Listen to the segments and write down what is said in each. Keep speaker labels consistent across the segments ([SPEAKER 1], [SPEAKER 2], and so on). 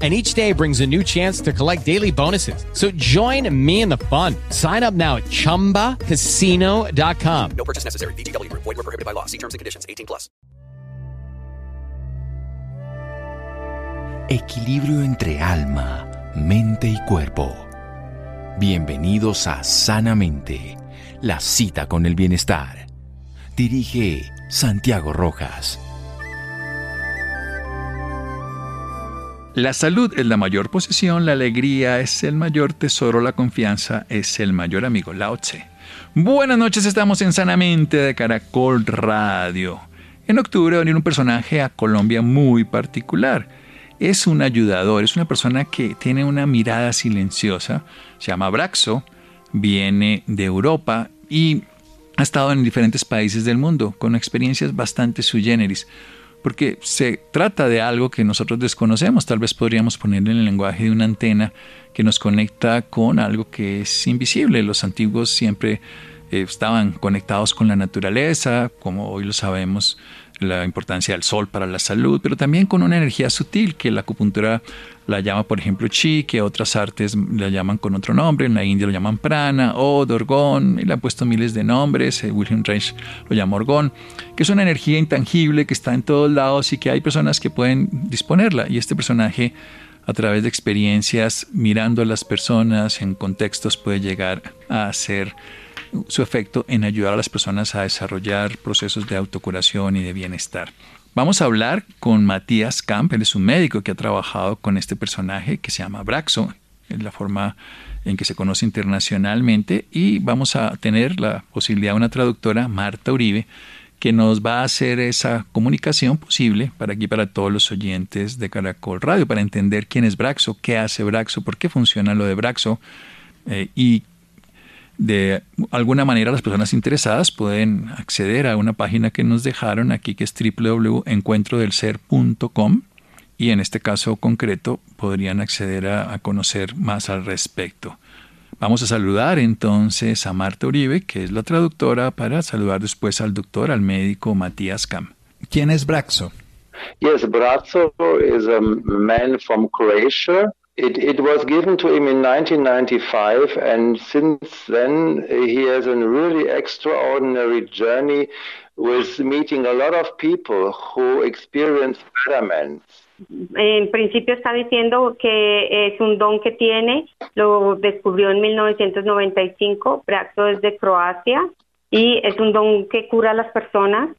[SPEAKER 1] and each day brings a new chance to collect daily bonuses. So join me in the fun. Sign up now at ChumbaCasino.com.
[SPEAKER 2] No purchase necessary. VGW. Void were prohibited by law. See terms and conditions. 18 plus.
[SPEAKER 3] Equilibrio entre alma, mente y cuerpo. Bienvenidos a Sanamente, la cita con el bienestar. Dirige Santiago Rojas.
[SPEAKER 4] La salud es la mayor posesión, la alegría es el mayor tesoro, la confianza es el mayor amigo. Lao Tse. Buenas noches, estamos en Sanamente de Caracol Radio. En octubre va a venir un personaje a Colombia muy particular. Es un ayudador, es una persona que tiene una mirada silenciosa, se llama Braxo, viene de Europa y ha estado en diferentes países del mundo con experiencias bastante sui generis porque se trata de algo que nosotros desconocemos. Tal vez podríamos ponerle en el lenguaje de una antena que nos conecta con algo que es invisible. Los antiguos siempre eh, estaban conectados con la naturaleza, como hoy lo sabemos, la importancia del sol para la salud, pero también con una energía sutil que la acupuntura la llama, por ejemplo, chi, que otras artes la llaman con otro nombre, en la India lo llaman prana o dorgón, y le han puesto miles de nombres, eh, William Reich lo llama orgón, que es una energía intangible que está en todos lados y que hay personas que pueden disponerla, y este personaje a través de experiencias, mirando a las personas en contextos, puede llegar a hacer su efecto en ayudar a las personas a desarrollar procesos de autocuración y de bienestar. Vamos a hablar con Matías Camp, él es un médico que ha trabajado con este personaje que se llama Braxo, es la forma en que se conoce internacionalmente, y vamos a tener la posibilidad de una traductora, Marta Uribe, que nos va a hacer esa comunicación posible para aquí, para todos los oyentes de Caracol Radio, para entender quién es Braxo, qué hace Braxo, por qué funciona lo de Braxo eh, y de alguna manera las personas interesadas pueden acceder a una página que nos dejaron aquí que es www.encuentrodelser.com y en este caso concreto podrían acceder a, conocer más al respecto. Vamos a saludar entonces a Marta Uribe, que es la traductora, para saludar después al doctor, al médico Matías Kam. ¿Quién es Braxo?
[SPEAKER 5] Yes, Braxo is a man from Croatia It, it was given to him in 1995, and since then he has a really extraordinary journey with meeting a lot of people who experience betterment.
[SPEAKER 6] En principio está diciendo que es un don que tiene, lo descubrió en 1995, Braxo es de Croacia y es un don que cura a las personas.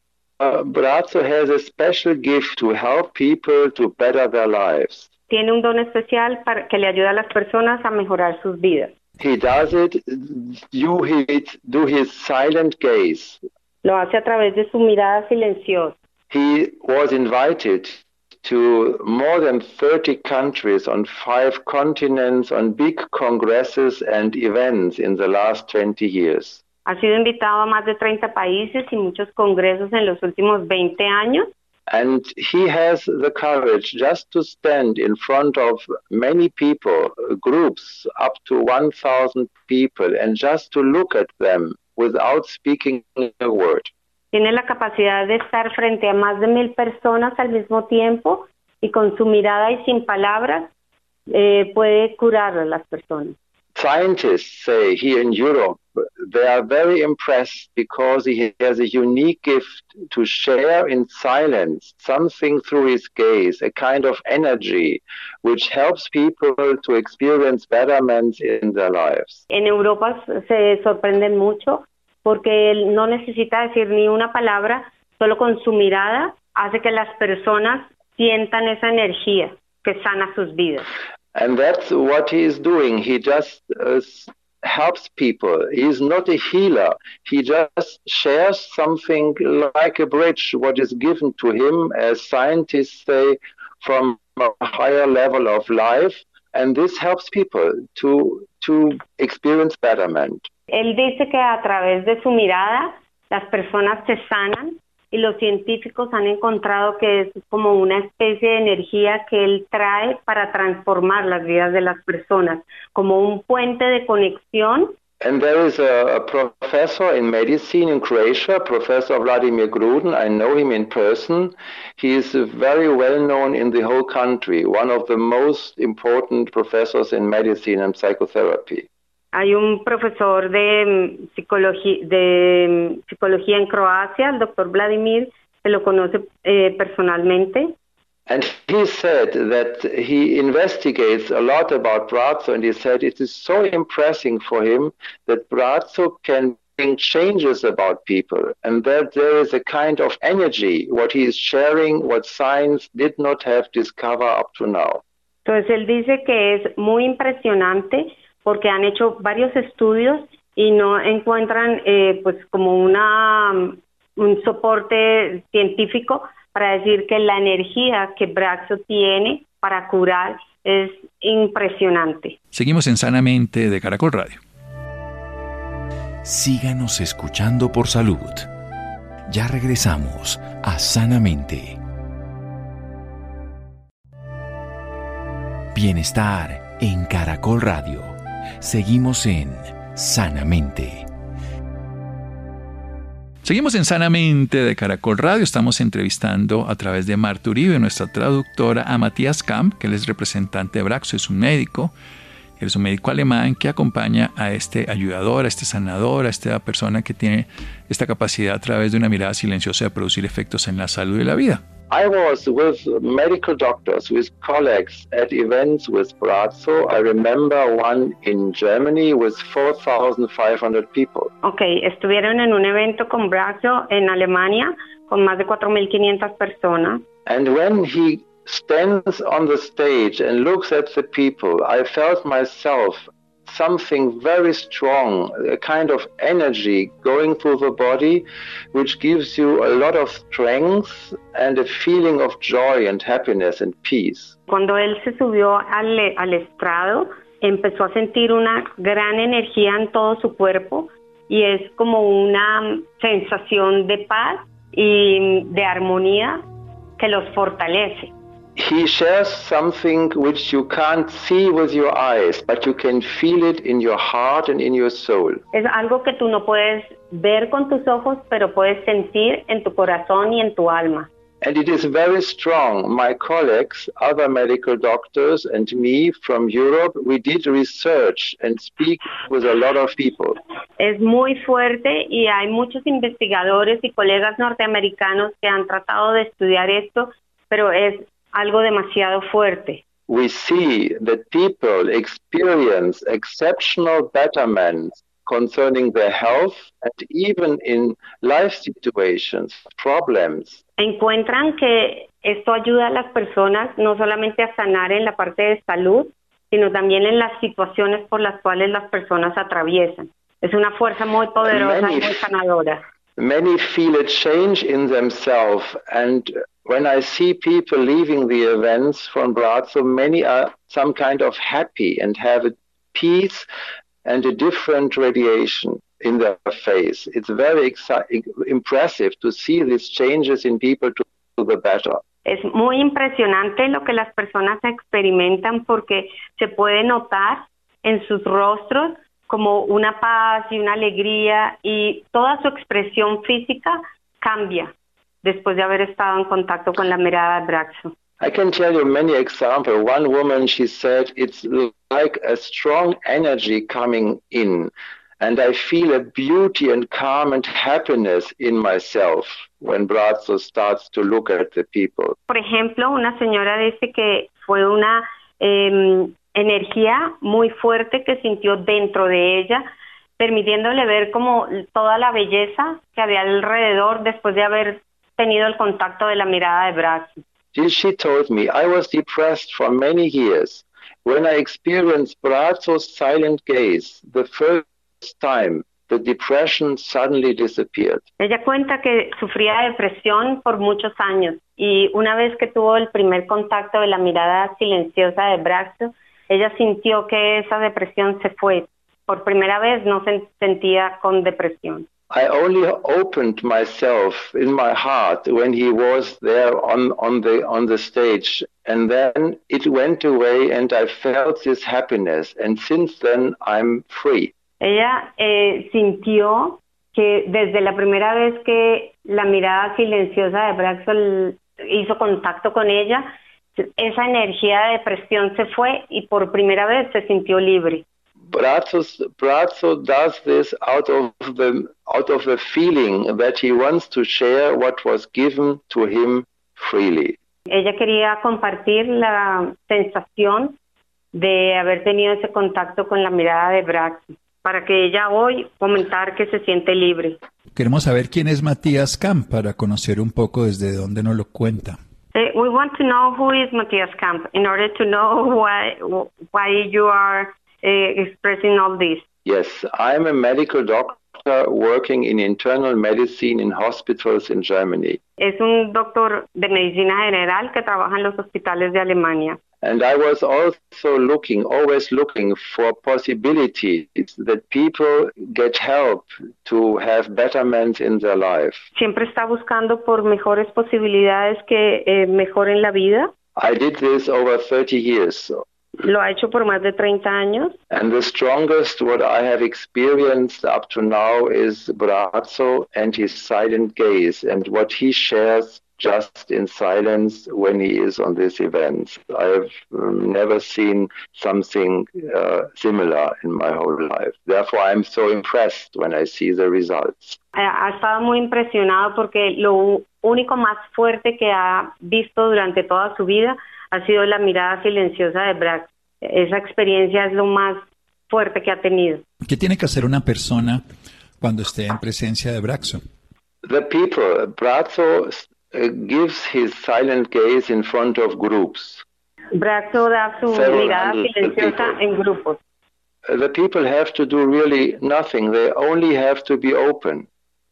[SPEAKER 5] Uh, Braxo has a special gift to help people to better their lives.
[SPEAKER 6] Tiene un don especial para que le ayuda a las personas a mejorar sus vidas.
[SPEAKER 5] He does it his, do his silent gaze.
[SPEAKER 6] Lo hace a través de su mirada silenciosa.
[SPEAKER 5] He was invited to more than 30 countries on five continents on big congresses and events in the last 20 years.
[SPEAKER 6] Ha sido invitado a más de 30 países y muchos congresos en los últimos 20 años.
[SPEAKER 5] And he has the courage just to stand in front of many people, groups up to 1,000 people, and just to look at them without speaking a word.
[SPEAKER 6] Tiene la capacidad de estar frente a más de mil personas al mismo tiempo y con su mirada y sin palabras eh, puede curar a las personas.
[SPEAKER 5] Scientists say here in Europe they are very impressed because he has a unique gift to share in silence something through his gaze, a kind of energy which helps people to experience betterment in their lives.
[SPEAKER 6] En Europa se sorprenden mucho porque él no necesita decir ni una palabra, solo con su mirada hace que las personas sientan esa energía que sana sus vidas.
[SPEAKER 5] And that's what he is doing. He just uh, helps people. He is not a healer. He just shares something like a bridge, what is given to him, as scientists say, from a higher level of life. And this helps people to, to experience betterment.
[SPEAKER 6] Él dice que a través de su mirada las personas se sanan y los científicos han encontrado que es como una especie de energía que él trae para transformar las vidas de las personas, como un puente de conexión
[SPEAKER 5] And there is a, a professor in medicine in Croatia, Professor Vladimir Gruden. I know him in person. He is very well known in the whole country, one of the most important professors in medicine and psychotherapy.
[SPEAKER 6] Hay un profesor de mm, psicología, de mm, psicología en Croacia, el doctor Vladimir, que lo conoce eh, personalmente.
[SPEAKER 5] And he said that he investigates a lot about Brazzo, and he said it is so impressing for him that Brazzo can bring changes about people, and that there is a kind of energy, what he is sharing, what science did not have discovered up to now.
[SPEAKER 6] Entonces él dice que es muy impresionante porque han hecho varios estudios y no encuentran eh, pues como una mm, un soporte científico para decir que la energía que Braxo tiene para curar es impresionante.
[SPEAKER 4] Seguimos en Sanamente de Caracol Radio.
[SPEAKER 3] Síganos escuchando por salud. Ya regresamos a Sanamente. Bienestar en Caracol Radio. Seguimos en Sanamente.
[SPEAKER 4] Seguimos en Sanamente de Caracol Radio. Estamos entrevistando a través de Marta Uribe, nuestra traductora, a Matías Kamp, que él es representante de Braxo, es un médico. Es un médico alemán que acompaña a este ayudador, a este sanador, a esta persona que tiene esta capacidad a través de una mirada silenciosa de producir efectos en la salud y la vida.
[SPEAKER 5] I was with medical doctors, with colleagues at events with Brazzo. I remember one in Germany with 4,500 people.
[SPEAKER 6] Ok, estuvieron en un evento con Braxo en Alemania con más de 4.500 personas.
[SPEAKER 5] And when he stands on the stage and looks at the people, I felt myself something very strong, a kind of energy going through the body, which gives you a lot of strength and a feeling of joy and happiness and peace.
[SPEAKER 6] Cuando él se subió al, al estrado, empezó a sentir una gran energía en todo su cuerpo y es como una sensación de paz y de armonía que los fortalece.
[SPEAKER 5] He shares something which you can't see with your eyes, but you can feel it in your heart and in your soul.
[SPEAKER 6] Es algo que tú no puedes ver con tus ojos, pero puedes sentir en tu corazón y en tu alma.
[SPEAKER 5] And it is very strong. My colleagues, other medical doctors, and me from Europe, we did research and speak with a lot of people.
[SPEAKER 6] Es muy fuerte y hay muchos investigadores y colegas norteamericanos que han tratado de estudiar esto, pero es algo demasiado fuerte.
[SPEAKER 5] We see that people experience exceptional betterment concerning their health and even in life situations, problems.
[SPEAKER 6] Encuentran que esto ayuda a las personas no solamente a sanar en la parte de salud, sino también en las situaciones por las cuales las personas atraviesan. Es una fuerza muy poderosa y muy sanadora.
[SPEAKER 5] Many feel a change in themselves and when I see people leaving the events from Brazzo, many are some kind of happy and have a peace and a different radiation in their face. It's very impressive to see these changes in people to, to the better.
[SPEAKER 6] Es muy impresionante lo que las personas experimentan porque se puede notar en sus rostros como una paz y una alegría y toda su expresión física cambia después de haber estado en contacto con la mirada de Braxo.
[SPEAKER 5] I can tell you many examples. One woman, she said, it's like a strong energy coming in, and I feel a beauty and calm and happiness in myself when Brazzo starts to look at the people.
[SPEAKER 6] Por ejemplo, una señora dice que fue una eh, energía muy fuerte que sintió dentro de ella, permitiéndole ver como toda la belleza que había alrededor después de haber tenido el contacto de la mirada de Braxo.
[SPEAKER 5] She- told me I was depressed for many years. When I experienced Brazzo's silent gaze, the first time, the depression suddenly disappeared.
[SPEAKER 6] Ella cuenta que sufría de depresión por muchos años y una vez que tuvo el primer contacto de la mirada silenciosa de Braxo, ella sintió que esa depresión se fue. Por primera vez no se sentía con depresión.
[SPEAKER 5] I only opened myself in my heart when he was there on, on the on the stage and then it went away and I felt this happiness and since then I'm free.
[SPEAKER 6] Ella eh, sintió que desde la primera vez que la mirada silenciosa de Braxo l- hizo contacto con ella, esa energía de depresión se fue y por primera vez se sintió libre.
[SPEAKER 5] Brazos, Brazzo does this out of the out of the feeling that he wants to share what was given to him freely.
[SPEAKER 6] Ella quería compartir la sensación de haber tenido ese contacto con la mirada de Braxo, para que ella hoy comentar que se siente libre.
[SPEAKER 7] Queremos saber quién es Matías Camp para conocer un poco desde dónde nos lo cuenta.
[SPEAKER 6] Eh, we want to know who is Matthias Kamp in order to know why why you are eh, expressing all this.
[SPEAKER 5] Yes, I'm a medical doctor working in internal medicine in hospitals in Germany.
[SPEAKER 6] Es un doctor de medicina general que trabaja en los hospitales de Alemania.
[SPEAKER 5] And I was also looking, always looking for possibilities that people get help to have betterment in their life.
[SPEAKER 6] Siempre está buscando por mejores posibilidades que eh, mejoren la vida.
[SPEAKER 5] I did this over 30 years.
[SPEAKER 6] Lo ha hecho por más de 30 años
[SPEAKER 5] And the strongest what I have experienced up to now is Brazzo and his silent gaze and what he shares just in silence when he is on these events. I've um, never seen something uh, similar in my whole life. Therefore, I'm so impressed when I see the results.
[SPEAKER 6] Eh, ha estado muy impresionado porque lo único más fuerte que ha visto durante toda su vida ha sido la mirada silenciosa de Brax. Esa experiencia es lo más fuerte que ha tenido.
[SPEAKER 7] ¿Qué tiene que hacer una persona cuando esté en presencia de Braxo?
[SPEAKER 5] The people, Brazzo gives his silent gaze in front of groups.
[SPEAKER 6] Braxo da su
[SPEAKER 5] Several
[SPEAKER 6] mirada
[SPEAKER 5] people.
[SPEAKER 6] en grupos.
[SPEAKER 5] Uh, the people have to do really nothing. They only have to be open,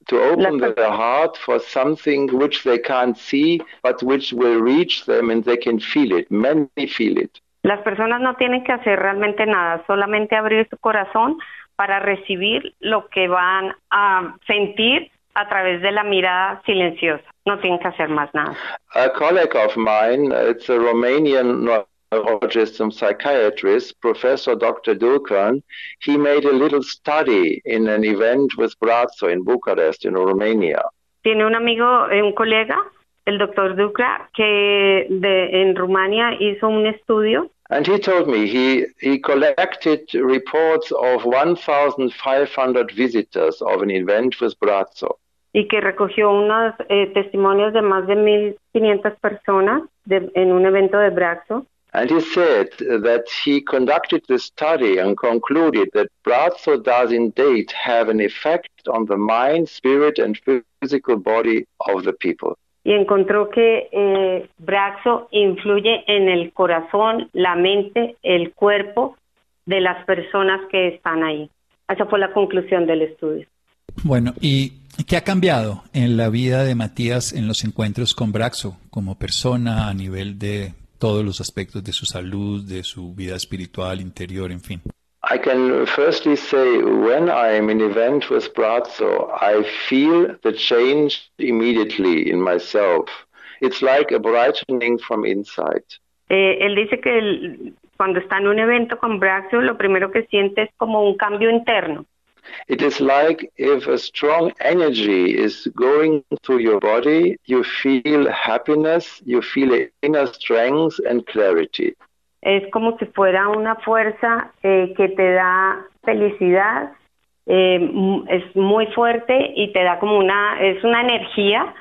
[SPEAKER 5] to open their heart for something which they can't see, but which will reach them and they can feel it. Many feel it.
[SPEAKER 6] Las personas no tienen que hacer realmente nada, solamente abrir su corazón para recibir lo que van a sentir a través de la mirada silenciosa. No tienen que hacer más nada.
[SPEAKER 5] A colleague of mine, it's a Romanian neurologist and psychiatrist, Professor Dr. Dulkan, he made a little study in an event with Brazzo in Bucharest, in Romania.
[SPEAKER 6] Tiene un amigo, eh, un colega, el doctor Ducra, que de, en Rumania hizo un estudio
[SPEAKER 5] And he told me he, he collected reports of 1,500 visitors of an event with Brazzo.
[SPEAKER 6] Y que recogió unos eh, testimonios de más de 1.500 personas de- en un evento de Braxo.
[SPEAKER 5] And he said that he conducted the study and concluded that Brazzo does indeed have an effect on the mind, spirit, and physical body of the people.
[SPEAKER 6] y encontró que eh, Braxo influye en el corazón, la mente, el cuerpo de las personas que están ahí. Esa fue la conclusión del estudio.
[SPEAKER 7] Bueno, ¿y qué ha cambiado en la vida de Matías en los encuentros con Braxo como persona a nivel de todos los aspectos de su salud, de su vida espiritual, interior, en fin?
[SPEAKER 5] I can firstly say when I am in event with Brazzo, I feel the change immediately in myself. It's like a brightening from inside.
[SPEAKER 6] Eh, él dice que el- cuando está en un evento con Braxo, lo primero que siente es como un cambio interno.
[SPEAKER 5] It is like if a strong energy is going through your body, you feel happiness, you feel inner strength and clarity.
[SPEAKER 6] Es como si fuera una fuerza eh, que te da felicidad, eh, es muy fuerte y te da como una, es una energía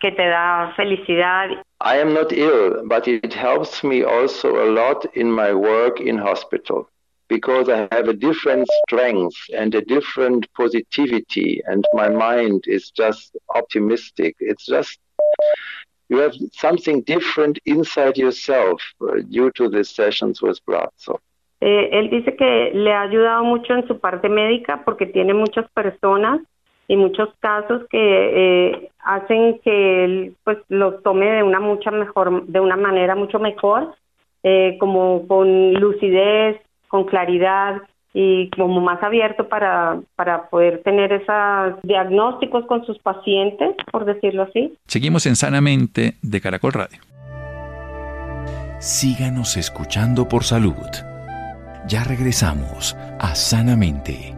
[SPEAKER 6] que te da felicidad
[SPEAKER 5] I am not ill, but it helps me also a lot in my work in hospital because I have a different strength and a different positivity and my mind is just optimistic. It's just you have something different inside yourself uh, due to these sessions with Brazzo.
[SPEAKER 6] Eh, él dice que le ha ayudado mucho en su parte médica porque tiene muchas personas y muchos casos que eh, hacen que él pues los tome de una mucha mejor de una manera mucho mejor eh, como con lucidez con claridad y como más abierto para, para poder tener esos diagnósticos con sus pacientes, por decirlo así.
[SPEAKER 4] Seguimos en Sanamente de Caracol Radio.
[SPEAKER 3] Síganos escuchando por salud. Ya regresamos a Sanamente.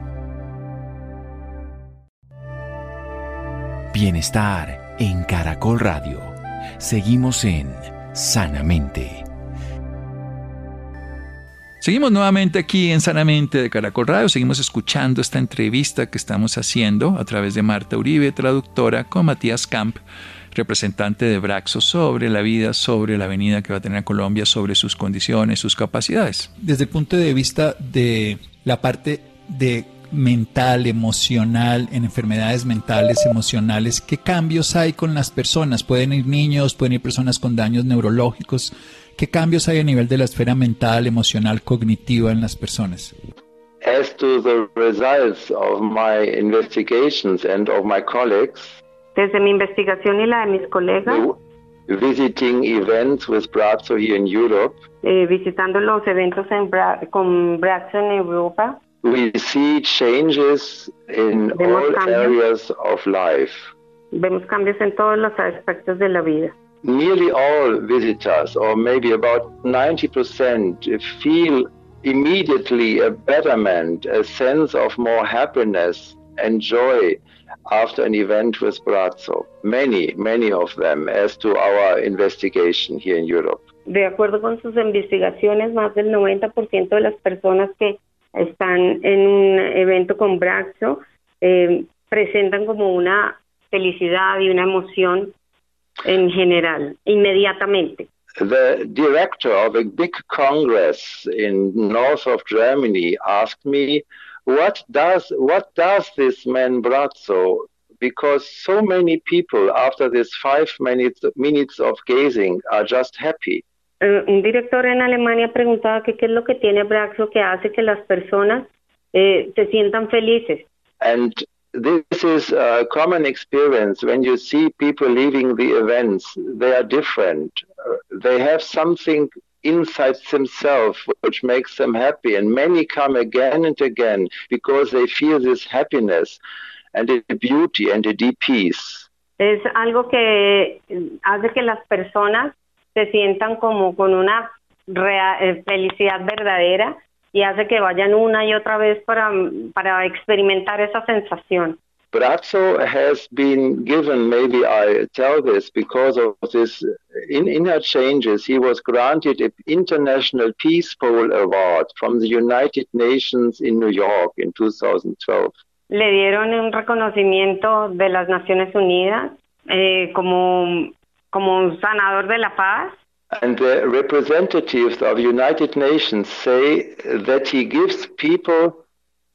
[SPEAKER 3] Bienestar en Caracol Radio. Seguimos en Sanamente.
[SPEAKER 4] Seguimos nuevamente aquí en Sanamente de Caracol Radio, seguimos escuchando esta entrevista que estamos haciendo a través de Marta Uribe, traductora, con Matías Camp, representante de Braxo, sobre la vida, sobre la venida que va a tener Colombia, sobre sus condiciones, sus capacidades.
[SPEAKER 7] Desde el punto de vista de la parte de mental, emocional, en enfermedades mentales, emocionales, ¿qué cambios hay con las personas? Pueden ir niños, pueden ir personas con daños neurológicos. ¿Qué cambios hay a nivel de la esfera mental, emocional, cognitiva en las personas?
[SPEAKER 5] As to the results of my investigations and of my colleagues,
[SPEAKER 6] Desde mi investigación y la de mis colegas,
[SPEAKER 5] visiting events with Brazzo here in Europe,
[SPEAKER 6] eh, visitando los eventos en Bra- con Braxo en Europa,
[SPEAKER 5] we see changes in all
[SPEAKER 6] cambios.
[SPEAKER 5] areas of life.
[SPEAKER 6] vemos cambios en todos los aspectos de la vida.
[SPEAKER 5] Nearly all visitors, or maybe about 90%, feel immediately a betterment, a sense of more happiness and joy after an event with Brazzo. Many, many of them, as to our investigation here in Europe.
[SPEAKER 6] De acuerdo con sus investigaciones, más del 90% de las personas que están en un evento con Braxo eh, presentan como una felicidad y una emoción en general, inmediatamente.
[SPEAKER 5] The director of a big congress in north of Germany asked me, "What does what does this man Brazzo?" Because so many people, after this five minutes minutes of gazing, are just happy.
[SPEAKER 6] Eh, un director en Alemania preguntaba que qué es lo que tiene Braxo que hace que las personas eh, se sientan felices.
[SPEAKER 5] And this is a common experience when you see people leaving the events. They are different. They have something inside themselves which makes them happy. And many come again and again because they feel this happiness and a beauty and a deep peace.
[SPEAKER 6] Es algo que hace que las personas se sientan como con una eh, felicidad verdadera y hace que vayan una y otra vez para, para experimentar esa sensación.
[SPEAKER 5] Brazzo has been given, maybe I tell this, because of this in inner changes, he was granted an International Peace Pole Award from the United Nations in New York in 2012.
[SPEAKER 6] Le dieron un reconocimiento de las Naciones Unidas eh, como, como un sanador de la paz
[SPEAKER 5] And the representatives of United Nations say that he gives people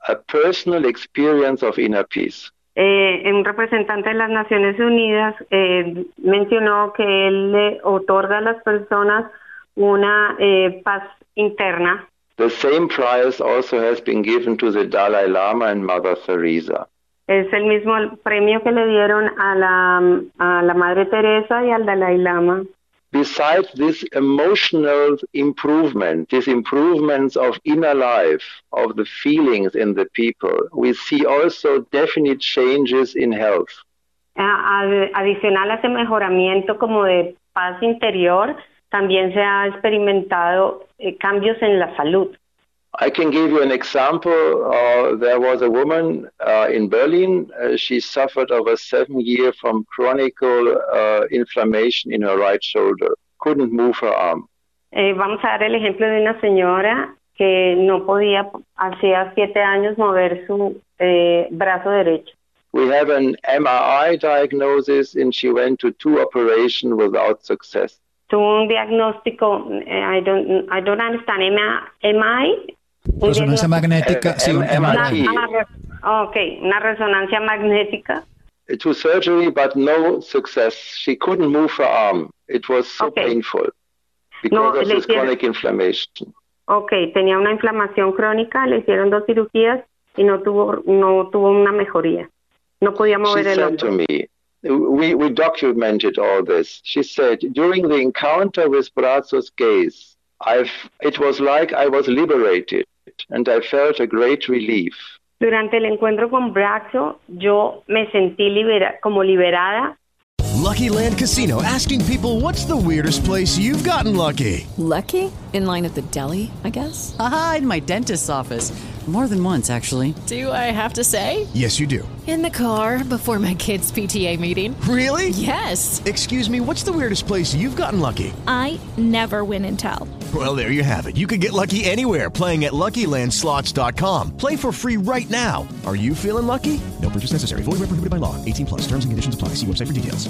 [SPEAKER 5] a personal experience of inner peace.
[SPEAKER 6] Eh, un representante de las Naciones Unidas eh, mencionó que él le otorga a las personas una eh, paz interna.
[SPEAKER 5] The same prize also has been given to the Dalai Lama and Mother Teresa.
[SPEAKER 6] Es el mismo premio que le dieron a la, a la Madre Teresa y al Dalai Lama.
[SPEAKER 5] Besides this emotional improvement, these improvements of inner life, of the feelings in the people, we see also definite changes in health.
[SPEAKER 6] Adicional a ese mejoramiento como de paz interior, también se ha experimentado eh, cambios en la salud.
[SPEAKER 5] I can give you an example. Uh, there was a woman uh, in Berlin. Uh, she suffered over seven years from chronic uh, inflammation in her right shoulder. Couldn't move her arm.
[SPEAKER 6] Eh, vamos a dar el ejemplo de una señora que no podía hacía siete años mover su eh, brazo derecho.
[SPEAKER 5] We have an MRI diagnosis, and she went to two operations without success.
[SPEAKER 6] Tuvo un diagnóstico, eh, I don't, I don't understand, MI. Un
[SPEAKER 7] Resonancia
[SPEAKER 6] diagnóstico-
[SPEAKER 7] magnética, sí, un MRI.
[SPEAKER 5] MRI.
[SPEAKER 6] Una, una ok, una resonancia magnética.
[SPEAKER 5] to surgery, but no success. She couldn't move her arm. It was so
[SPEAKER 6] Okay.
[SPEAKER 5] painful because
[SPEAKER 6] No,
[SPEAKER 5] of this
[SPEAKER 6] hicieron-
[SPEAKER 5] chronic inflammation.
[SPEAKER 6] Ok, tenía una inflamación crónica, le hicieron dos cirugías y no tuvo, no tuvo una mejoría. No podía
[SPEAKER 5] She
[SPEAKER 6] mover el
[SPEAKER 5] said to me, we, we documented all this. She said, during the encounter with Brazos gaze, I've, it was like I was liberated and I felt a great relief.
[SPEAKER 6] Durante el encuentro con Braxo, yo me sentí libera, como liberada.
[SPEAKER 8] Lucky Land Casino asking people what's the weirdest place you've gotten lucky?
[SPEAKER 9] Lucky? In line at the deli, I guess?
[SPEAKER 10] Aha, in my dentist's office. More than once, actually.
[SPEAKER 9] Do I have to say?
[SPEAKER 8] Yes, you do.
[SPEAKER 9] In the car before my kids' PTA meeting.
[SPEAKER 8] Really?
[SPEAKER 9] Yes.
[SPEAKER 8] Excuse me, what's the weirdest place you've gotten lucky?
[SPEAKER 11] I never win and tell.
[SPEAKER 8] Well, there you have it. You can get lucky anywhere playing at LuckyLandSlots.com. Play for free right now. Are you feeling lucky? No purchase necessary. Void where prohibited by law. 18 plus. Terms and conditions apply. See website for details.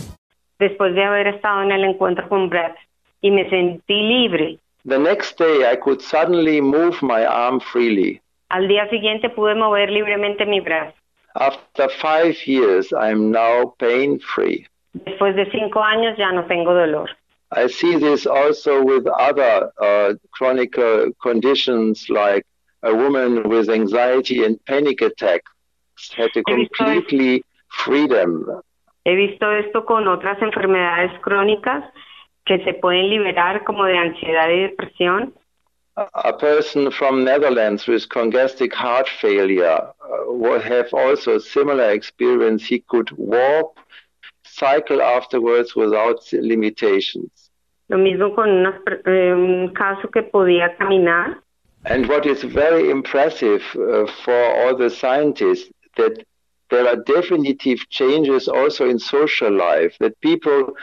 [SPEAKER 6] después de haber estado en el encuentro con Braxo y me sentí libre.
[SPEAKER 5] The next day, I could suddenly move my arm freely.
[SPEAKER 6] Al día siguiente pude mover libremente mi brazo.
[SPEAKER 5] After five years, I am now pain free.
[SPEAKER 6] Después de cinco años ya no tengo dolor.
[SPEAKER 5] I see this also with other uh, chronic uh, conditions like a woman with anxiety and panic attacks had a completely freedom.
[SPEAKER 6] He visto esto con otras enfermedades crónicas que se pueden liberar como de ansiedad y depresión.
[SPEAKER 5] A person from Netherlands with congestive heart failure would have also a similar experience. He could walk, cycle afterwards without limitations.
[SPEAKER 6] Lo mismo con eh, un caso que podía caminar.
[SPEAKER 5] And what is very impressive uh, for all the scientists that there are definitive changes also in social life, that people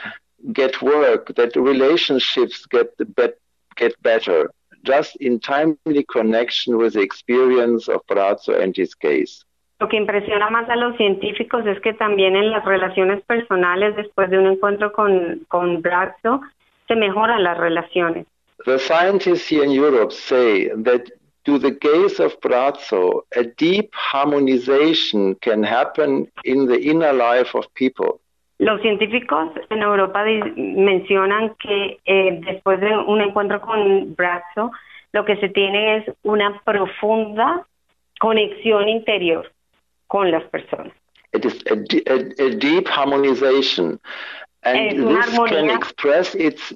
[SPEAKER 5] get work, that relationships get bet- get better, just in timely connection with the experience of Brazzo and his case.
[SPEAKER 6] Lo que impresiona más a los científicos es que también en las relaciones personales, después de un encuentro con, con Braxo, se mejoran las relaciones.
[SPEAKER 5] The scientists here in Europe say that to the gaze of Brazzo, a deep harmonization can happen in the inner life of people.
[SPEAKER 6] Los científicos en Europa mencionan que eh, después de un encuentro con Braxo, lo que se tiene es una profunda conexión interior con las personas.
[SPEAKER 5] It is a, a, a deep harmonization, and this can
[SPEAKER 6] armonía.
[SPEAKER 5] express its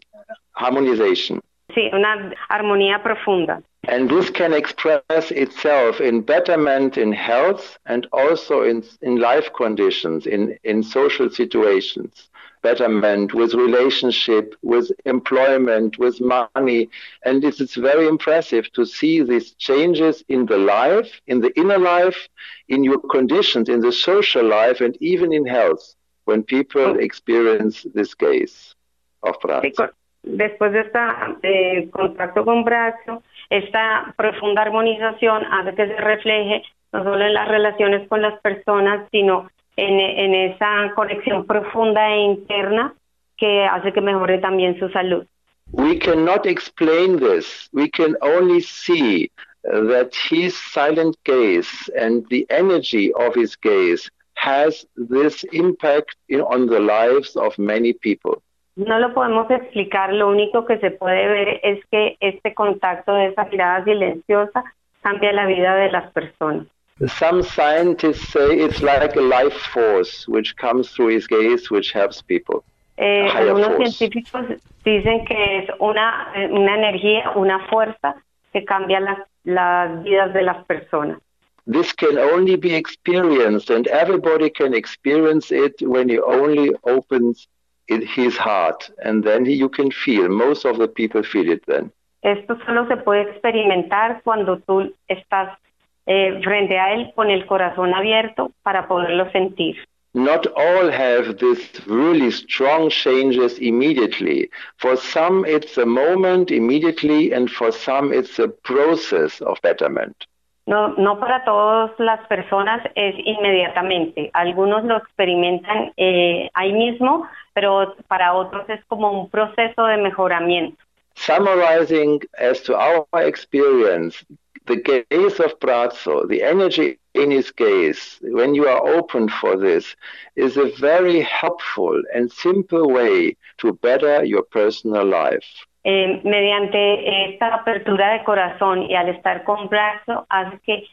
[SPEAKER 5] harmonization.
[SPEAKER 6] Sí, una armonía profunda.
[SPEAKER 5] And this can express itself in betterment in health and also in, in life conditions, in, in social situations. Betterment with relationship, with employment, with money. And it is very impressive to see these changes in the life, in the inner life, in your conditions, in the social life, and even in health when people experience this gaze of
[SPEAKER 6] con- después de este eh, contacto con Braxo, esta profunda armonización hace que se refleje no solo en las relaciones con las personas, sino en, en esa conexión profunda e interna que hace que mejore también su salud.
[SPEAKER 5] We cannot explain this. We can only see uh, that his silent gaze and the energy of his gaze has this impact on the lives of many people.
[SPEAKER 6] No lo podemos explicar, lo único que se puede ver es que este contacto de esa mirada silenciosa cambia la vida de las personas.
[SPEAKER 5] Some scientists say it's like a life force which comes through his gaze, which helps people.
[SPEAKER 6] Eh, algunos
[SPEAKER 5] force.
[SPEAKER 6] científicos dicen que es una, eh, una energía, una fuerza que cambia las, las vidas de las personas.
[SPEAKER 5] This can only be experienced, and everybody can experience it when he only opens it, his heart, and then you can feel. Most of the people feel it then.
[SPEAKER 6] Esto solo se puede experimentar cuando tú estás eh, frente a él con el corazón abierto para poderlo sentir.
[SPEAKER 5] Not all have this really strong changes immediately. For some, it's a moment immediately, and for some, it's a process of betterment.
[SPEAKER 6] No, no para todas las personas es inmediatamente. Algunos lo experimentan eh, ahí mismo, pero para otros es como un proceso de mejoramiento.
[SPEAKER 5] Summarizing as to our experience, the gaze of Brazzo, the energy in his gaze, when you are open for this, is a very helpful and simple way to better your personal life.
[SPEAKER 6] Eh, mediante esta apertura de corazón y al estar con Braxo hace que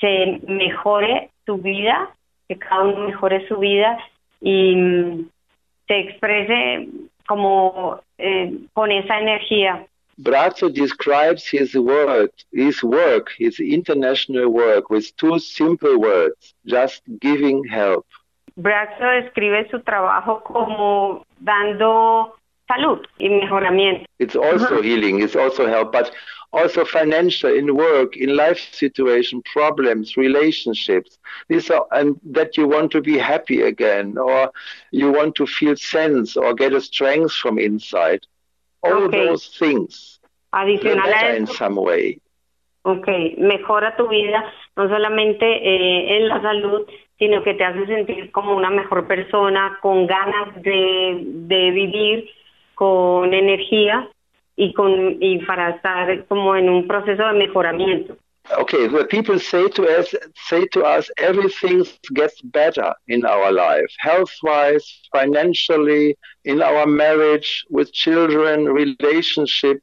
[SPEAKER 6] se mejore su vida, que cada uno mejore su vida y mm, se exprese como eh, con esa energía.
[SPEAKER 5] Brazzo describes his work, his work, his international work with two simple words, just giving help.
[SPEAKER 6] Braxo describe su trabajo como dando salud y mejoramiento.
[SPEAKER 5] It's also healing, it's also help, but also financial in work, in life situation, problems, relationships. These are and that you want to be happy again, or you want to feel sense or get a strength from inside. All
[SPEAKER 6] Okay.
[SPEAKER 5] those things
[SPEAKER 6] Adicional a
[SPEAKER 5] matter in
[SPEAKER 6] eso,
[SPEAKER 5] some way.
[SPEAKER 6] ok, mejora tu vida no solamente eh, en la salud, sino que te hace sentir como una mejor persona, con ganas de, de vivir, con energía y con y para estar como en un proceso de mejoramiento.
[SPEAKER 5] Okay, the people say to us, say to us, everything gets better in our life, health-wise, financially, in our marriage, with children, relationship,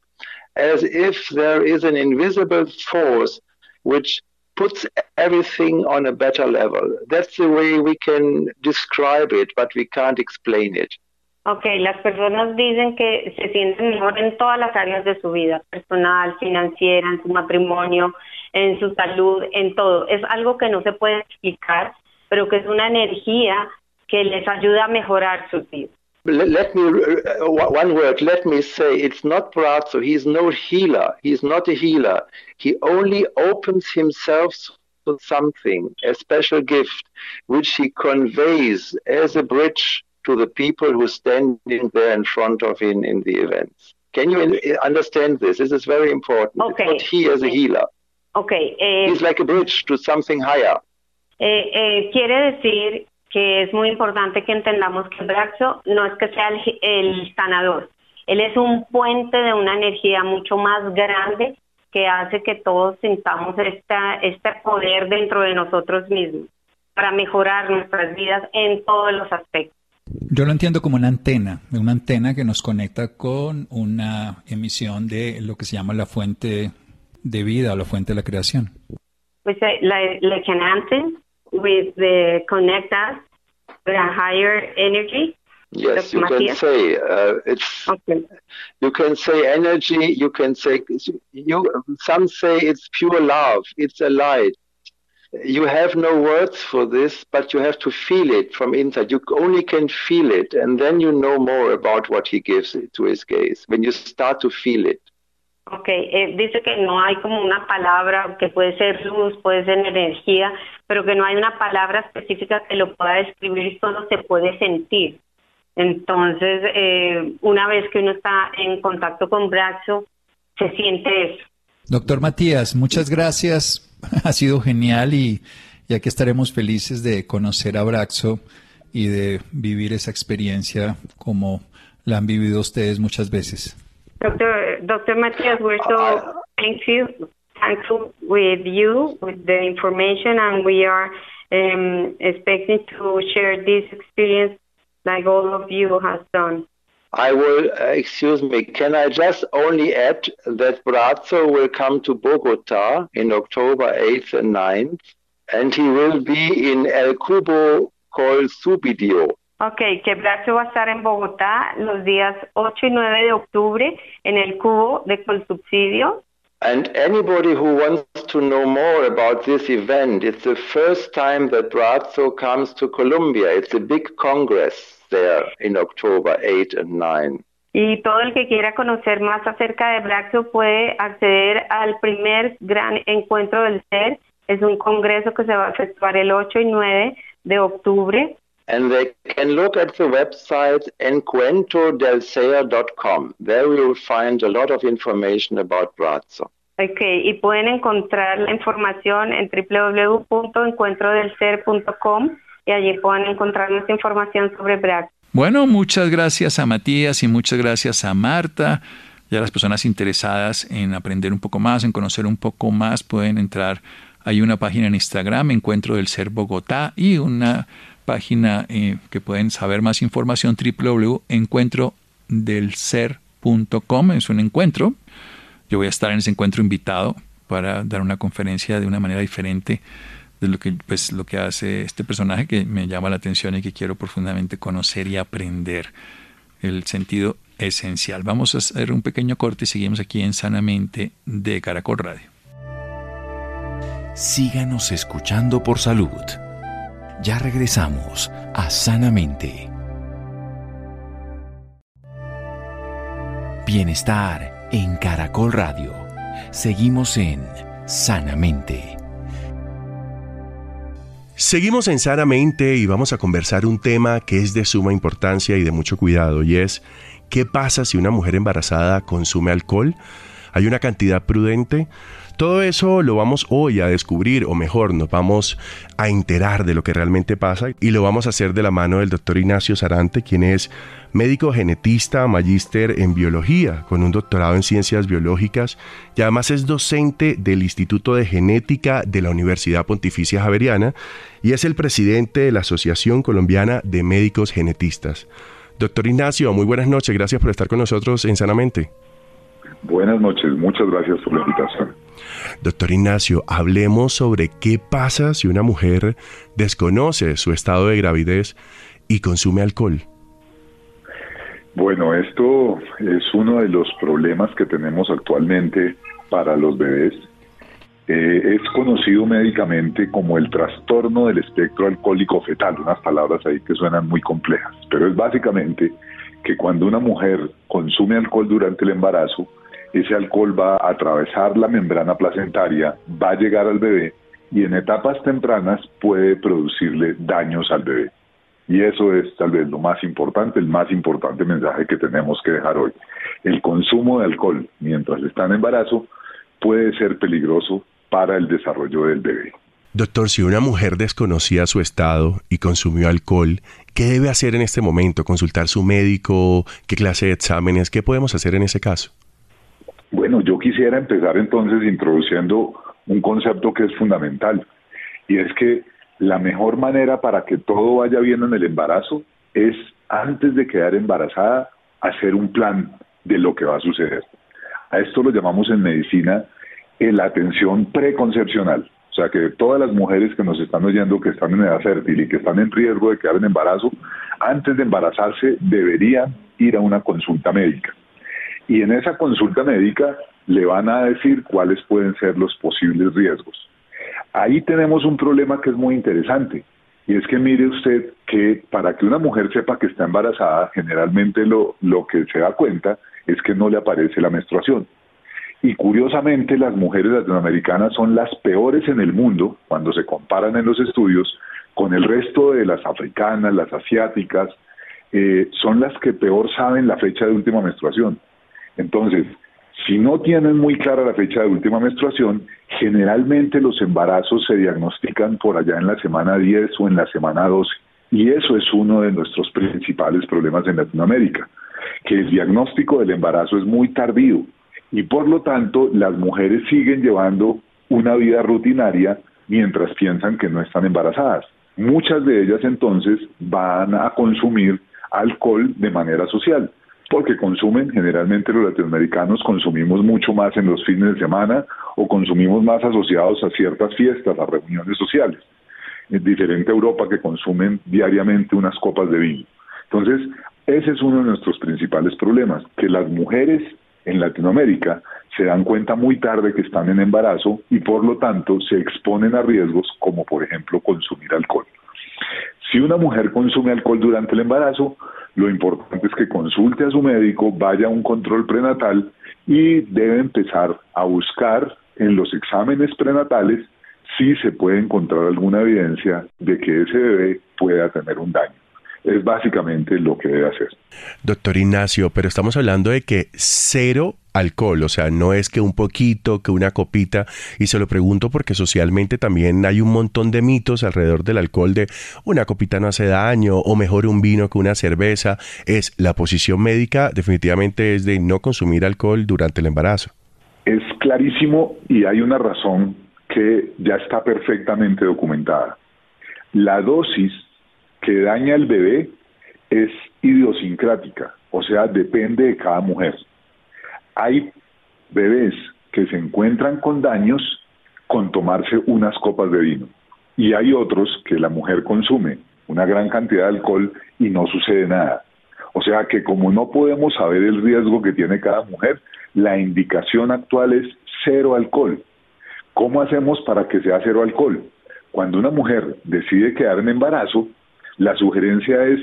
[SPEAKER 5] as if there is an invisible force which puts everything on a better level. That's the way we can describe it, but we can't explain it.
[SPEAKER 6] Ok, las personas dicen que se sienten mejor en todas las áreas de su vida, personal, financiera, en su matrimonio, en su salud, en todo. Es algo que no se puede explicar, pero que es una energía que les ayuda a mejorar sus vidas.
[SPEAKER 5] Let, me, uh, one word, let me say, it's not Brazzo. He's no healer. He's not a healer. He only opens himself to something, a special gift, which he conveys as a bridge to the people who standing there in front of him in the events. Can you understand this? This is very important.
[SPEAKER 6] Okay.
[SPEAKER 5] It's not he as a healer.
[SPEAKER 6] Ok, eh,
[SPEAKER 5] He's like a bridge to something higher.
[SPEAKER 6] eh, eh, quiere decir que es muy importante que entendamos que Braxo no es que sea el, el sanador, él es un puente de una energía mucho más grande que hace que todos sintamos esta, este poder dentro de nosotros mismos para mejorar nuestras vidas en todos los aspectos.
[SPEAKER 7] Yo lo entiendo como una antena, una antena que nos conecta con una emisión de lo que se llama la fuente de vida o la fuente de la creación.
[SPEAKER 6] Pues, eh, like, like an antenne with the connect us with a higher energy.
[SPEAKER 5] Yes, you can say uh, it's.
[SPEAKER 6] Okay.
[SPEAKER 5] You can say energy. You can say you. Some say it's pure love. It's a light. You have no words for this, but you have to feel it from inside. You only can feel it, and then you know more about what he gives to his gaze. When you start to feel it.
[SPEAKER 6] Ok, eh, dice que no hay como una palabra que puede ser luz, puede ser energía, pero que no hay una palabra específica que lo pueda describir, solo se puede sentir. Entonces, eh, una vez que uno está en contacto con Braxo, se siente eso.
[SPEAKER 7] Doctor Matías, muchas gracias. Ha sido genial y ya que estaremos felices de conocer a Braxo y de vivir esa experiencia como la han vivido ustedes muchas veces.
[SPEAKER 6] Doctor, Dr. Matthias, we're so thankful, with you, with the information, and we are um, expecting to share this experience like all of you have done.
[SPEAKER 5] I will, uh, excuse me, can I just only add that Brazzo will come to Bogota in October 8th and 9th, and he will be in El Cubo called Subidio.
[SPEAKER 6] Ok, que Braxo va a estar en Bogotá los días 8 y 9 de octubre en el cubo de Colsubsidio.
[SPEAKER 5] And anybody who wants to know more about this event, it's the first time that Brazzo comes to Colombia. It's a big congress there in October 8 and 9.
[SPEAKER 6] Y todo el que quiera conocer más acerca de Braxo puede acceder al primer gran encuentro del ser. Es un congreso que se va a efectuar el 8 y 9 de octubre.
[SPEAKER 5] And they can look at the website encuentrodelsea.com. There you will find a lot of information about Brazzo.
[SPEAKER 6] Ok, y pueden encontrar la información en www.encuentrodelser.com y allí pueden encontrar más información sobre Braxo.
[SPEAKER 4] Bueno, muchas gracias a Matías y muchas gracias a Marta Ya las personas interesadas en aprender un poco más, en conocer un poco más, pueden entrar. Hay una página en Instagram, Encuentro del Ser Bogotá, y una página eh, que pueden saber más información, www.encuentrodelser.com. Es un encuentro. Yo voy a estar en ese encuentro invitado para dar una conferencia de una manera diferente de lo que, pues, lo que hace este personaje que me llama la atención y que quiero profundamente conocer y aprender el sentido esencial. Vamos a hacer un pequeño corte y seguimos aquí en Sanamente de Caracol Radio.
[SPEAKER 3] Síganos escuchando por salud. Ya regresamos a Sanamente. Bienestar en Caracol Radio. Seguimos en Sanamente.
[SPEAKER 12] Seguimos en Sanamente y vamos a conversar un tema que es de suma importancia y de mucho cuidado y es ¿qué pasa si una mujer embarazada consume alcohol? ¿Hay una cantidad prudente? Todo eso lo vamos hoy a descubrir, o mejor, nos vamos a enterar de lo que realmente pasa y lo vamos a hacer de la mano del doctor Ignacio Sarante, quien es médico genetista, magíster en biología, con un doctorado en ciencias biológicas y además es docente del Instituto de Genética de la Universidad Pontificia Javeriana y es el presidente de la Asociación Colombiana de Médicos Genetistas. Doctor Ignacio, muy buenas noches, gracias por estar con nosotros en Sanamente.
[SPEAKER 13] Buenas noches, muchas gracias por la invitación.
[SPEAKER 12] Doctor Ignacio, hablemos sobre qué pasa si una mujer desconoce su estado de gravidez y consume alcohol.
[SPEAKER 13] Bueno, esto es uno de los problemas que tenemos actualmente para los bebés. Eh, es conocido médicamente como el trastorno del espectro alcohólico fetal, unas palabras ahí que suenan muy complejas, pero es básicamente que cuando una mujer consume alcohol durante el embarazo, ese alcohol va a atravesar la membrana placentaria, va a llegar al bebé y en etapas tempranas puede producirle daños al bebé. Y eso es tal vez lo más importante, el más importante mensaje que tenemos que dejar hoy. El consumo de alcohol mientras está en embarazo puede ser peligroso para el desarrollo del bebé.
[SPEAKER 12] Doctor, si una mujer desconocía su estado y consumió alcohol, ¿qué debe hacer en este momento? ¿Consultar su médico? ¿Qué clase de exámenes? ¿Qué podemos hacer en ese caso?
[SPEAKER 13] Bueno, yo quisiera empezar entonces introduciendo un concepto que es fundamental y es que la mejor manera para que todo vaya bien en el embarazo es antes de quedar embarazada hacer un plan de lo que va a suceder. A esto lo llamamos en medicina la atención preconcepcional. O sea que todas las mujeres que nos están oyendo que están en edad fértil y que están en riesgo de quedar en embarazo, antes de embarazarse deberían ir a una consulta médica y en esa consulta médica le van a decir cuáles pueden ser los posibles riesgos. Ahí tenemos un problema que es muy interesante y es que mire usted que para que una mujer sepa que está embarazada, generalmente lo, lo que se da cuenta es que no le aparece la menstruación. Y curiosamente las mujeres latinoamericanas son las peores en el mundo cuando se comparan en los estudios con el resto de las africanas, las asiáticas, eh, son las que peor saben la fecha de última menstruación. Entonces, si no tienen muy clara la fecha de última menstruación, generalmente los embarazos se diagnostican por allá en la semana 10 o en la semana 12. Y eso es uno de nuestros principales problemas en Latinoamérica, que el diagnóstico del embarazo es muy tardío y por lo tanto las mujeres siguen llevando una vida rutinaria mientras piensan que no están embarazadas. Muchas de ellas entonces van a consumir alcohol de manera social porque consumen, generalmente los latinoamericanos consumimos mucho más en los fines de semana o consumimos más asociados a ciertas fiestas, a reuniones sociales. Es diferente a Europa que consumen diariamente unas copas de vino. Entonces, ese es uno de nuestros principales problemas, que las mujeres en Latinoamérica se dan cuenta muy tarde que están en embarazo y por lo tanto se exponen a riesgos como por ejemplo consumir alcohol. Si una mujer consume alcohol durante el embarazo, lo importante es que consulte a su médico, vaya a un control prenatal y debe empezar a buscar en los exámenes prenatales si se puede encontrar alguna evidencia de que ese bebé pueda tener un daño. Es básicamente lo que debe hacer.
[SPEAKER 12] Doctor Ignacio, pero estamos hablando de que cero alcohol, o sea, no es que un poquito, que una copita, y se lo pregunto porque socialmente también hay un montón de mitos alrededor del alcohol de una copita no hace daño, o mejor un vino que una cerveza, es la posición médica definitivamente es de no consumir alcohol durante el embarazo.
[SPEAKER 13] Es clarísimo y hay una razón que ya está perfectamente documentada. La dosis que daña al bebé es idiosincrática, o sea, depende de cada mujer. Hay bebés que se encuentran con daños con tomarse unas copas de vino y hay otros que la mujer consume una gran cantidad de alcohol y no sucede nada. O sea que como no podemos saber el riesgo que tiene cada mujer, la indicación actual es cero alcohol. ¿Cómo hacemos para que sea cero alcohol? Cuando una mujer decide quedar en embarazo, la sugerencia es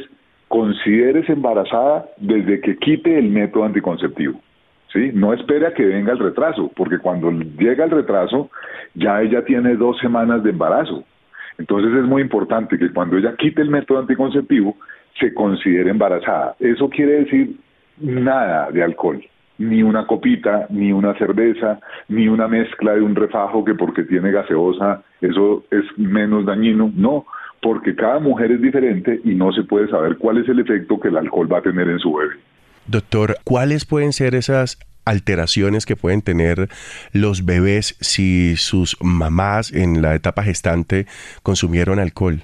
[SPEAKER 13] consideres embarazada desde que quite el método anticonceptivo. ¿sí? No espere a que venga el retraso, porque cuando llega el retraso, ya ella tiene dos semanas de embarazo. Entonces es muy importante que cuando ella quite el método anticonceptivo, se considere embarazada. Eso quiere decir nada de alcohol, ni una copita, ni una cerveza, ni una mezcla de un refajo que porque tiene gaseosa, eso es menos dañino. No, porque cada mujer es diferente y no se puede saber cuál es el efecto que el alcohol va a tener en su bebé.
[SPEAKER 12] Doctor, ¿cuáles pueden ser esas alteraciones que pueden tener los bebés si sus mamás en la etapa gestante consumieron alcohol?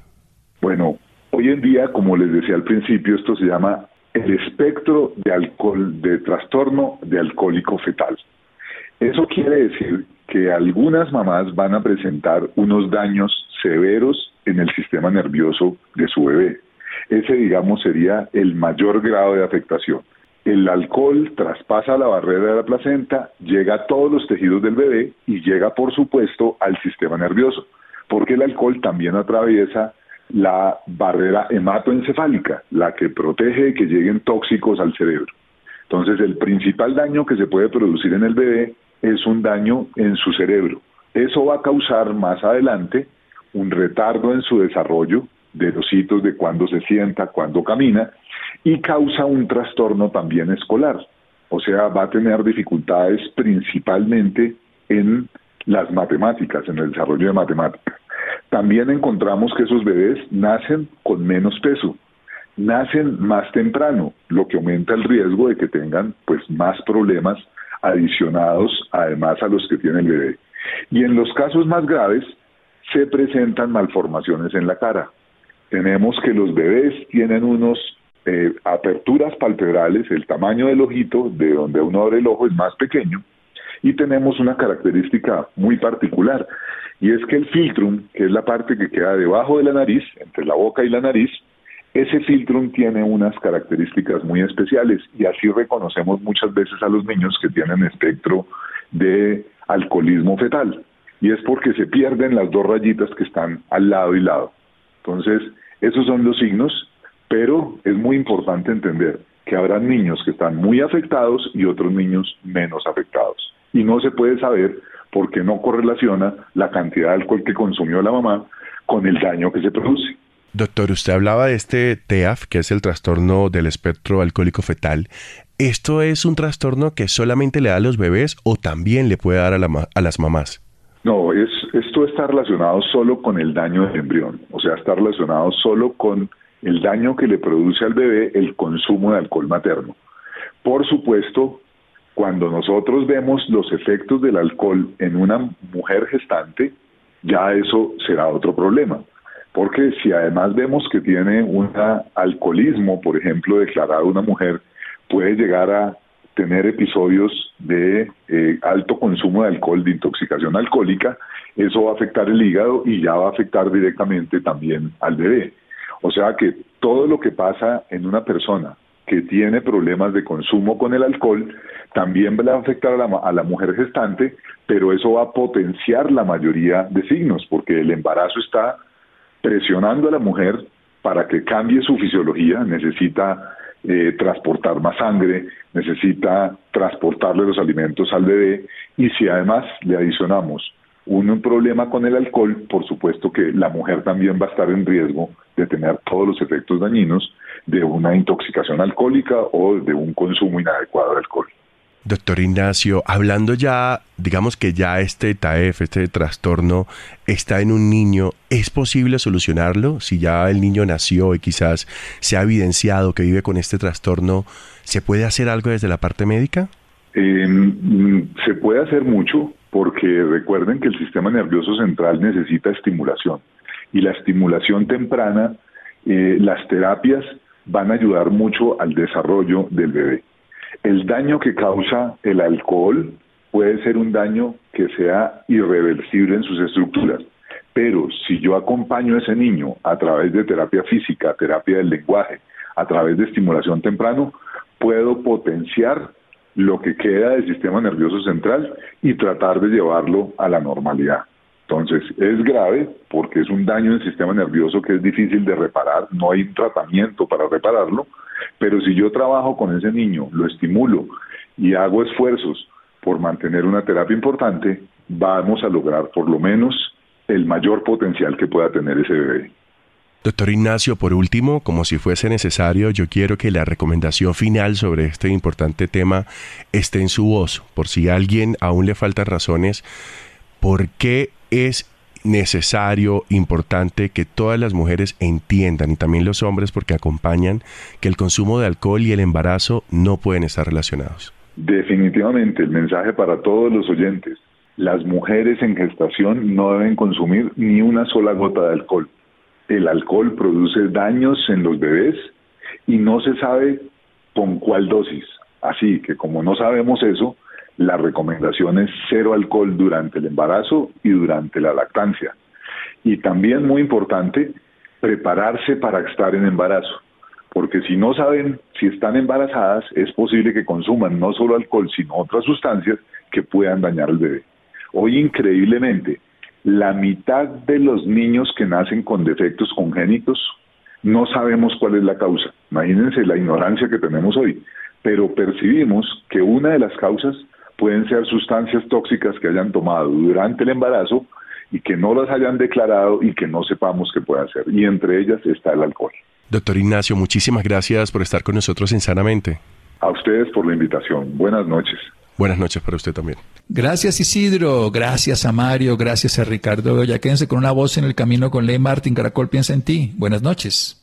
[SPEAKER 13] Bueno, hoy en día, como les decía al principio, esto se llama el espectro de alcohol, de trastorno de alcohólico fetal. Eso quiere decir que algunas mamás van a presentar unos daños severos en el sistema nervioso de su bebé. Ese, digamos, sería el mayor grado de afectación. El alcohol traspasa la barrera de la placenta, llega a todos los tejidos del bebé y llega, por supuesto, al sistema nervioso, porque el alcohol también atraviesa la barrera hematoencefálica, la que protege de que lleguen tóxicos al cerebro. Entonces, el principal daño que se puede producir en el bebé es un daño en su cerebro. Eso va a causar más adelante un retardo en su desarrollo de los hitos de cuando se sienta, cuando camina, y causa un trastorno también escolar. O sea, va a tener dificultades principalmente en las matemáticas, en el desarrollo de matemáticas. También encontramos que esos bebés nacen con menos peso, nacen más temprano, lo que aumenta el riesgo de que tengan pues más problemas adicionados además a los que tiene el bebé. Y en los casos más graves se presentan malformaciones en la cara. Tenemos que los bebés tienen unos eh, aperturas palpebrales, el tamaño del ojito, de donde uno abre el ojo es más pequeño, y tenemos una característica muy particular, y es que el filtrum, que es la parte que queda debajo de la nariz, entre la boca y la nariz, ese filtrum tiene unas características muy especiales y así reconocemos muchas veces a los niños que tienen espectro de alcoholismo fetal y es porque se pierden las dos rayitas que están al lado y lado. Entonces, esos son los signos, pero es muy importante entender que habrá niños que están muy afectados y otros niños menos afectados. Y no se puede saber porque no correlaciona la cantidad de alcohol que consumió la mamá con el daño que se produce.
[SPEAKER 12] Doctor, usted hablaba de este TEAF, que es el trastorno del espectro alcohólico fetal. ¿Esto es un trastorno que solamente le da a los bebés o también le puede dar a, a las mamás?
[SPEAKER 13] No, es, esto está relacionado solo con el daño del embrión, o sea, está relacionado solo con el daño que le produce al bebé el consumo de alcohol materno. Por supuesto, cuando nosotros vemos los efectos del alcohol en una mujer gestante, ya eso será otro problema. Porque si además vemos que tiene un alcoholismo, por ejemplo, declarado una mujer, puede llegar a tener episodios de eh, alto consumo de alcohol, de intoxicación alcohólica, eso va a afectar el hígado y ya va a afectar directamente también al bebé. O sea que todo lo que pasa en una persona que tiene problemas de consumo con el alcohol, también va a afectar a la, a la mujer gestante, pero eso va a potenciar la mayoría de signos, porque el embarazo está presionando a la mujer para que cambie su fisiología, necesita eh, transportar más sangre, necesita transportarle los alimentos al bebé y si además le adicionamos un, problema con el alcohol, por supuesto que la mujer también va a estar en riesgo de tener todos los efectos dañinos de una intoxicación alcohólica o de un consumo inadecuado de alcohol.
[SPEAKER 12] Doctor Ignacio, hablando ya, digamos que ya este TAEF, este trastorno, está en un niño, ¿es posible solucionarlo? Si ya el niño nació y quizás se ha evidenciado que vive con este trastorno, ¿se puede hacer algo desde la parte médica?
[SPEAKER 13] Eh, mm, se puede hacer mucho porque recuerden que el sistema nervioso central necesita estimulación y la estimulación temprana, eh, las terapias van a ayudar mucho al desarrollo del bebé. El daño que causa el alcohol puede ser un daño que sea irreversible en sus estructuras, pero si yo acompaño a ese niño a través de terapia física, terapia del lenguaje, a través de estimulación temprano, puedo potenciar lo que queda del sistema nervioso central y tratar de llevarlo a la normalidad. Entonces, es grave porque es un daño en el sistema nervioso que es difícil de reparar, no hay tratamiento para repararlo, pero si yo trabajo con ese niño, lo estimulo y hago esfuerzos por mantener una terapia importante, vamos a lograr por lo menos el mayor potencial que pueda tener ese bebé.
[SPEAKER 12] Doctor Ignacio, por último, como si fuese necesario, yo quiero que la recomendación final sobre este importante tema esté en su voz, por si a alguien aún le faltan razones, ¿por qué es necesario, importante que todas las mujeres entiendan y también los hombres porque acompañan que el consumo de alcohol y el embarazo no pueden estar relacionados.
[SPEAKER 13] Definitivamente el mensaje para todos los oyentes, las mujeres en gestación no deben consumir ni una sola gota de alcohol. El alcohol produce daños en los bebés y no se sabe con cuál dosis. Así que como no sabemos eso, la recomendación es cero alcohol durante el embarazo y durante la lactancia. Y también muy importante, prepararse para estar en embarazo, porque si no saben si están embarazadas, es posible que consuman no solo alcohol, sino otras sustancias que puedan dañar al bebé. Hoy, increíblemente, la mitad de los niños que nacen con defectos congénitos no sabemos cuál es la causa. Imagínense la ignorancia que tenemos hoy, pero percibimos que una de las causas pueden ser sustancias tóxicas que hayan tomado durante el embarazo y que no las hayan declarado y que no sepamos qué puede ser. Y entre ellas está el alcohol.
[SPEAKER 12] Doctor Ignacio, muchísimas gracias por estar con nosotros en Sanamente.
[SPEAKER 13] A ustedes por la invitación. Buenas noches.
[SPEAKER 12] Buenas noches para usted también.
[SPEAKER 7] Gracias Isidro, gracias a Mario, gracias a Ricardo. Ya quédense con una voz en el camino con Ley Martín. Caracol piensa en ti. Buenas noches.